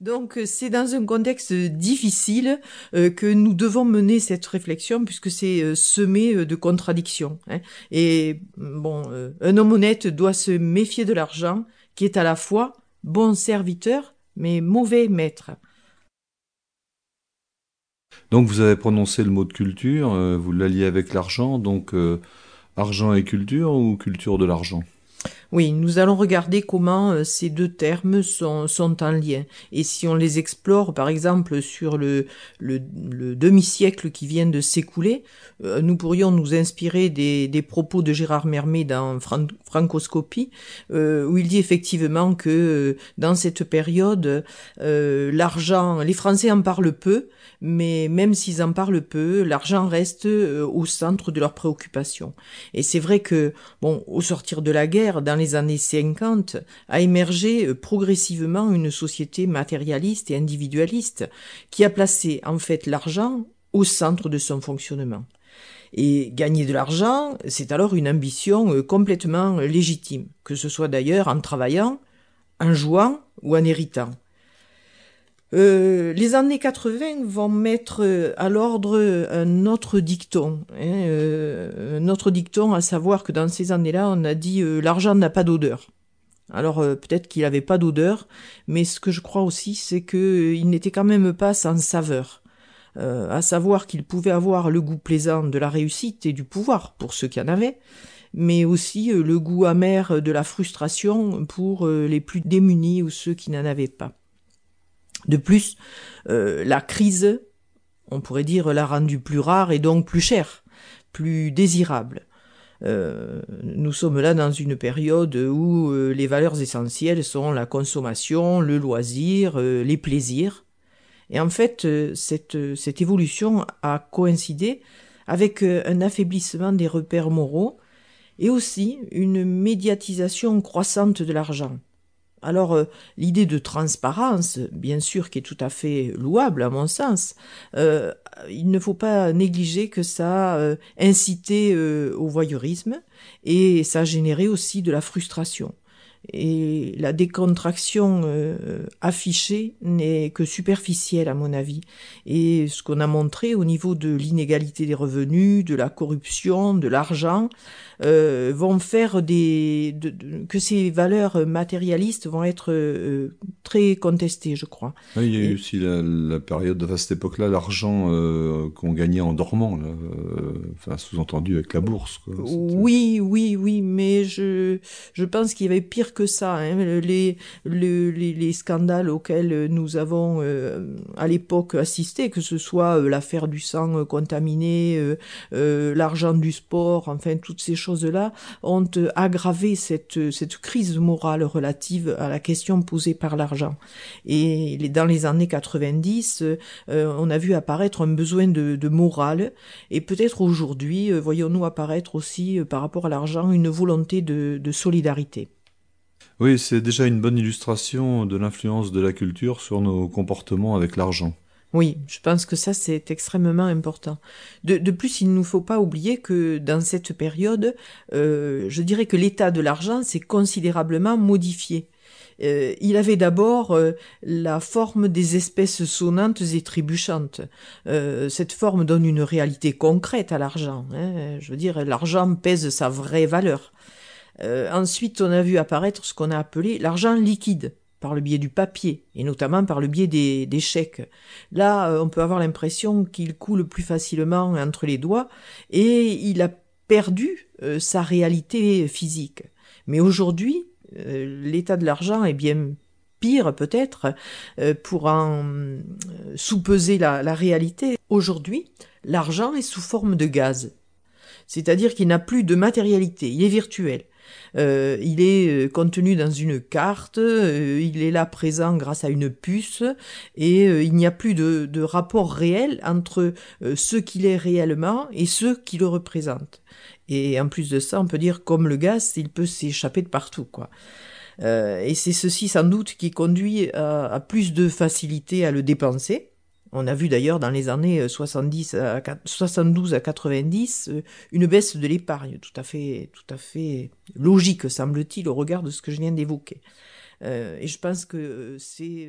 Donc c'est dans un contexte difficile que nous devons mener cette réflexion puisque c'est semé de contradictions. Hein. Et bon, un homme honnête doit se méfier de l'argent qui est à la fois bon serviteur mais mauvais maître. Donc vous avez prononcé le mot de culture, euh, vous l'alliez avec l'argent, donc euh, argent et culture ou culture de l'argent? Oui, nous allons regarder comment euh, ces deux termes sont, en lien. Et si on les explore, par exemple, sur le, le, demi-siècle qui vient de s'écouler, euh, nous pourrions nous inspirer des, propos de Gérard Mermet dans Francoscopie, euh, où il dit effectivement que dans cette période, l'argent, les Français en parlent peu, mais même s'ils en parlent peu, l'argent reste au centre de leurs préoccupations. Et c'est vrai que, bon, au sortir de la guerre, les années 50, a émergé euh, progressivement une société matérialiste et individualiste qui a placé en fait l'argent au centre de son fonctionnement. Et gagner de l'argent, c'est alors une ambition euh, complètement légitime, que ce soit d'ailleurs en travaillant, en jouant ou en héritant. Euh, les années 80 vont mettre euh, à l'ordre un autre dicton, hein, euh, un autre dicton, à savoir que dans ces années-là, on a dit l'argent n'a pas d'odeur. Alors peut-être qu'il n'avait pas d'odeur, mais ce que je crois aussi, c'est qu'il n'était quand même pas sans saveur. à savoir qu'il pouvait avoir le goût plaisant de la réussite et du pouvoir pour ceux qui en avaient, mais aussi le goût amer de la frustration pour les plus démunis ou ceux qui n'en avaient pas. De plus, euh, la crise, on pourrait dire, l'a rendu plus rare et donc plus cher, plus désirable. Euh, nous sommes là dans une période où euh, les valeurs essentielles sont la consommation, le loisir, les plaisirs. Et en fait, cette évolution a coïncidé avec un affaiblissement des repères moraux et aussi une médiatisation croissante de l'argent. Alors euh, l'idée de transparence, bien sûr, qui est tout à fait louable à mon sens, euh, il ne faut pas négliger que ça euh, incité au voyeurisme et ça a généré aussi de la frustration et la décontraction euh, affichée n'est que superficielle à mon avis. Et ce qu'on a montré au niveau de l'inégalité des revenus, de la corruption, de l'argent, euh, vont faire des que ces valeurs matérialistes vont être euh, très contestées, je crois. il y a eu aussi la, période, à cette époque-là, l'argent qu'on gagnait en dormant, enfin sous-entendu avec la bourse. oui, oui, oui, mais je je pense qu'il y avait pire que ça. Hein. Les, les, les, scandales auxquels nous avons euh, à l'époque assisté, que ce soit euh, l'affaire du sang contaminé, euh, l'argent du sport, enfin toutes ces choses-là, ont aggravé cette, crise morale relative à la question posée par l'argent. Et dans les années 90, on a vu apparaître un besoin de, morale, et peut-être aujourd'hui, voyons-nous apparaître aussi par rapport à l'argent une volonté de solidarité. Oui, c'est déjà une bonne illustration de l'influence de la culture sur nos comportements avec l'argent. Oui, je pense que ça c'est extrêmement important. De, plus, il ne nous faut pas oublier que dans cette période, euh, je dirais que l'état de l'argent s'est considérablement modifié. Euh, il avait d'abord euh, la forme des espèces sonnantes et trébuchantes. Cette forme donne une réalité concrète à l'argent. Hein. Je veux dire, l'argent pèse sa vraie valeur. Euh, ensuite, on a vu apparaître ce qu'on a appelé l'argent liquide par le biais du papier et notamment par le biais des, chèques. Là, euh, on peut avoir l'impression qu'il coule plus facilement entre les doigts et il a perdu euh, sa réalité physique. Mais aujourd'hui, l'état de l'argent est bien pire peut-être pour en sous-peser la, la réalité. Aujourd'hui, l'argent est sous forme de gaz. C'est-à-dire qu'il n'a plus de matérialité, il est virtuel. Euh, il est euh, contenu dans une carte, euh, il est là présent grâce à une puce, et il n'y a plus de, rapport réel entre ce qu'il est réellement et ceux qui le représentent. Et en plus de ça, on peut dire comme le gaz, il peut s'échapper de partout, quoi. et c'est ceci sans doute qui conduit à, plus de facilité à le dépenser, on a vu d'ailleurs dans les années 70 euh, à 72 à 90 euh, une baisse de l'épargne, tout à fait, logique semble-t-il au regard de ce que je viens d'évoquer. Euh, et je pense que c'est